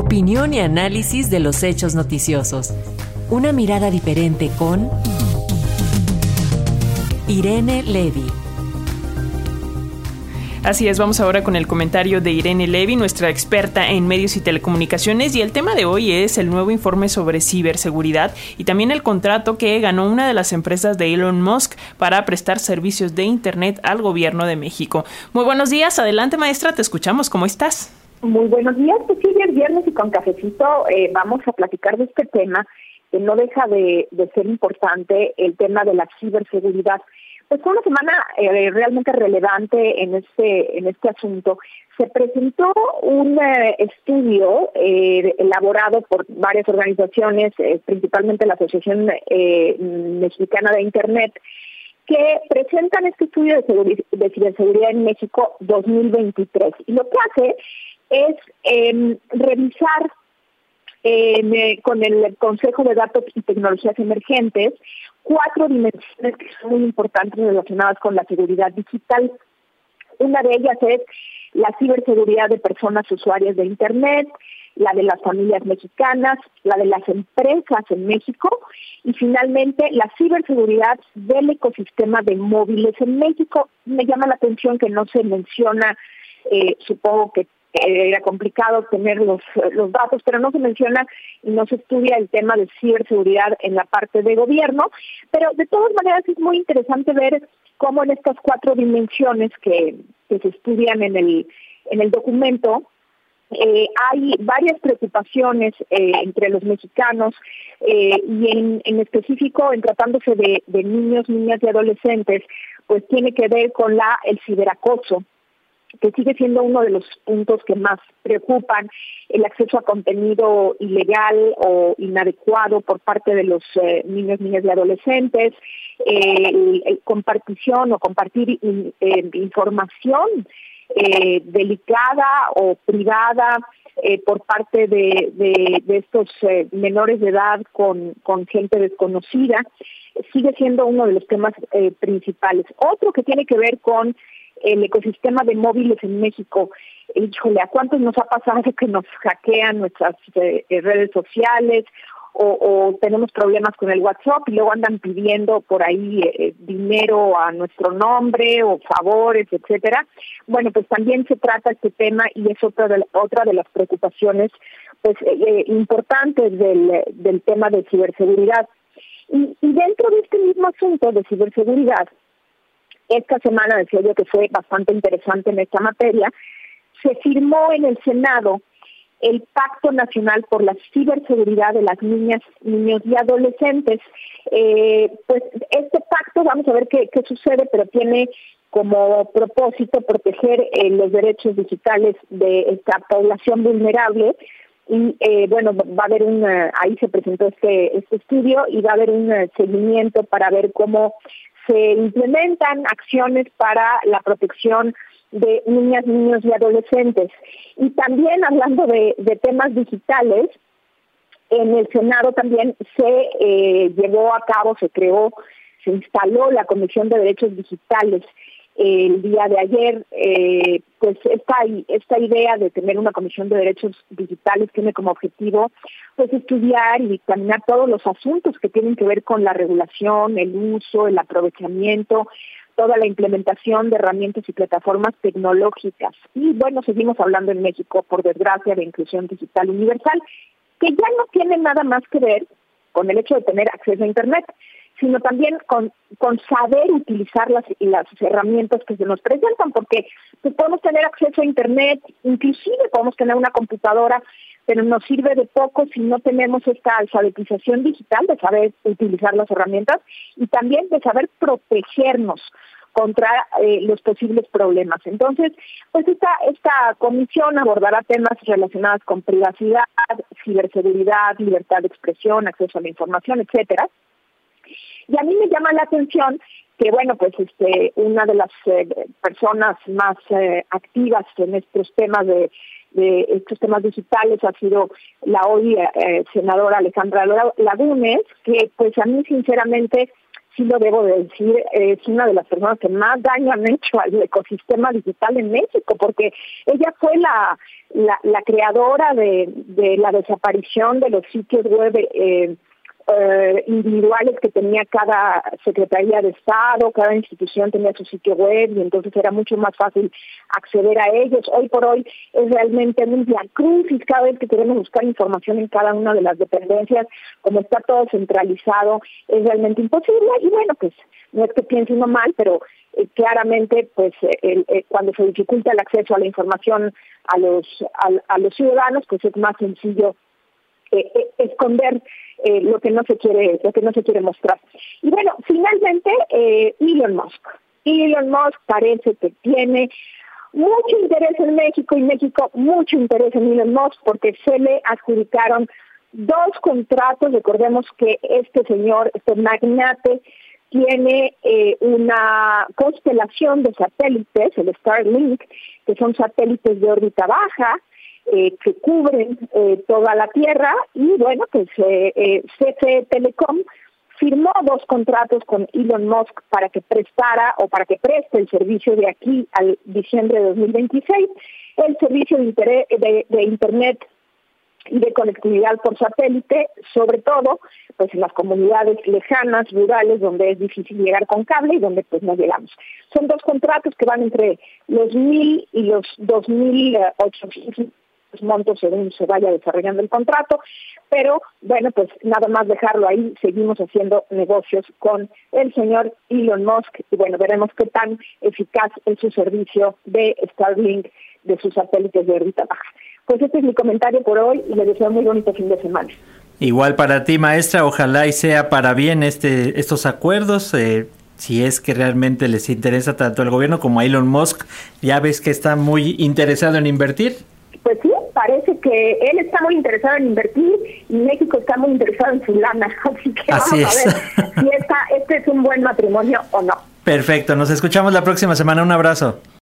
Opinión y análisis de los hechos noticiosos. Una mirada diferente con Irene Levy. Así es, vamos ahora con el comentario de Irene Levy, nuestra experta en medios y telecomunicaciones, y el tema de hoy es el nuevo informe sobre ciberseguridad y también el contrato que ganó una de las empresas de Elon Musk para prestar servicios de Internet al gobierno de México. Muy buenos días, adelante maestra, te escuchamos, ¿cómo estás? Muy buenos días, pues sí, el viernes y con cafecito eh, vamos a platicar de este tema que no deja de, ser importante, el tema de la ciberseguridad. Pues fue una semana eh, realmente relevante en este en este asunto. Se presentó un eh, estudio elaborado por varias organizaciones, principalmente la Asociación Mexicana de Internet, que presentan este estudio de ciberseguridad en México 2023. Y lo que hace es em, revisar em, eh, con el Consejo de Datos y Tecnologías Emergentes cuatro dimensiones que son muy importantes relacionadas con la seguridad digital. Una de ellas es la ciberseguridad de personas usuarias de Internet, la de las familias mexicanas, la de las empresas en México y finalmente la ciberseguridad del ecosistema de móviles en México. Me llama la atención que no se menciona, eh, supongo que era complicado tener los, los datos, pero no se menciona y no se estudia el tema de ciberseguridad en la parte de gobierno, pero de todas maneras es muy interesante ver cómo en estas cuatro dimensiones que, se estudian en el, en el documento, eh, hay varias preocupaciones eh, entre los mexicanos eh, y en, en, específico en tratándose de, de niños, niñas y adolescentes, pues tiene que ver con la el ciberacoso, que sigue siendo uno de los puntos que más preocupan, el acceso a contenido ilegal o inadecuado por parte de los eh, niños, niñas y adolescentes, el, compartición o compartir eh, información eh, delicada o privada por parte de, de, estos menores de edad con, con gente desconocida, sigue siendo uno de los temas principales. Otro que tiene que ver con el ecosistema de móviles en México. Híjole, ¿a cuántos nos ha pasado que nos hackean nuestras eh, redes sociales o, tenemos problemas con el WhatsApp y luego andan pidiendo por ahí eh, dinero a nuestro nombre o favores, etcétera? Bueno, pues también se trata este tema y es otra de, otra de las preocupaciones pues eh, importantes del, del tema de ciberseguridad. y dentro de este mismo asunto de ciberseguridad, esta semana decía yo que fue bastante interesante en esta materia, se firmó en el Senado el Pacto Nacional por la Ciberseguridad de las Niñas, Niños y Adolescentes. Eh, pues este pacto, vamos a ver qué, sucede, pero tiene como propósito proteger eh, los derechos digitales de esta población vulnerable. Y eh, bueno, va a haber un, ahí se presentó este, este estudio y va a haber un seguimiento para ver cómo se implementan acciones para la protección de niñas, niños y adolescentes. Y también hablando de, temas digitales, en el Senado también se eh, llevó a cabo, se creó, se instaló la Comisión de Derechos Digitales el día de ayer, eh, pues esta, idea de tener una comisión de derechos digitales tiene como objetivo pues estudiar y dictaminar todos los asuntos que tienen que ver con la regulación, el uso, el aprovechamiento, toda la implementación de herramientas y plataformas tecnológicas. Y bueno, seguimos hablando en México, por desgracia, de inclusión digital universal, que ya no tiene nada más que ver con el hecho de tener acceso a Internet, sino también con, con saber utilizar las, las herramientas que se nos presentan, porque pues, podemos tener acceso a Internet, inclusive podemos tener una computadora, pero nos sirve de poco si no tenemos esta alfabetización digital de saber utilizar las herramientas y también de saber protegernos contra eh, los posibles problemas. Entonces, pues esta, esta comisión abordará temas relacionados con privacidad, ciberseguridad, libertad de expresión, acceso a la información, etcétera. Y a mí me llama la atención que, bueno, pues este, una de las eh, personas más eh, activas en estos temas de, estos temas digitales ha sido la hoy eh, senadora Alejandra Lagunes, que pues a mí sinceramente sí lo debo de decir, es una de las personas que más daño han hecho al ecosistema digital en México, porque ella fue la, la, creadora de, de, la desaparición de los sitios web eh, eh, individuales que tenía cada Secretaría de Estado, cada institución tenía su sitio web y entonces era mucho más fácil acceder a ellos. Hoy por hoy es realmente un y cada vez que queremos buscar información en cada una de las dependencias, como está todo centralizado, es realmente imposible y bueno, pues no es que piense uno mal, pero eh, claramente pues eh, cuando se dificulta el acceso a la información a los a los ciudadanos pues es más sencillo esconder eh, lo que no se quiere lo que no se quiere mostrar. Y bueno finalmente eh, Elon Musk. Elon Musk parece que tiene mucho interés en México y México mucho interés en Elon Musk porque se le adjudicaron dos contratos. Recordemos que este señor este magnate tiene eh, una constelación de satélites, el Starlink, que son satélites de órbita baja, eh, que cubren eh, toda la tierra y bueno, pues eh, eh CFE Telecom firmó dos contratos con Elon Musk para que prestara o para que preste el servicio de aquí al diciembre de 2026, el servicio de, Internet y de conectividad por satélite, sobre todo pues en las comunidades lejanas, rurales, donde es difícil llegar con cable y donde pues no llegamos. Son dos contratos que van entre los mil y los dos mil ochocientos montos según se vaya desarrollando el contrato, pero bueno, pues nada más dejarlo ahí, seguimos haciendo negocios con el señor Elon Musk y bueno, veremos qué tan eficaz es su servicio de Starlink de sus satélites de órbita baja. Pues este es mi comentario por hoy y les deseo muy bonito fin de semana. Igual para ti, maestra, ojalá y sea para bien este estos acuerdos. Eh, si es que realmente les interesa tanto al gobierno como a Elon Musk, ya ves que está muy interesado en invertir. Pues sí, parece que él está muy interesado en invertir y México está muy interesado en su lana. Así que vamos a ver si esta, este es un buen matrimonio o no. Perfecto, nos escuchamos la próxima semana. Un abrazo.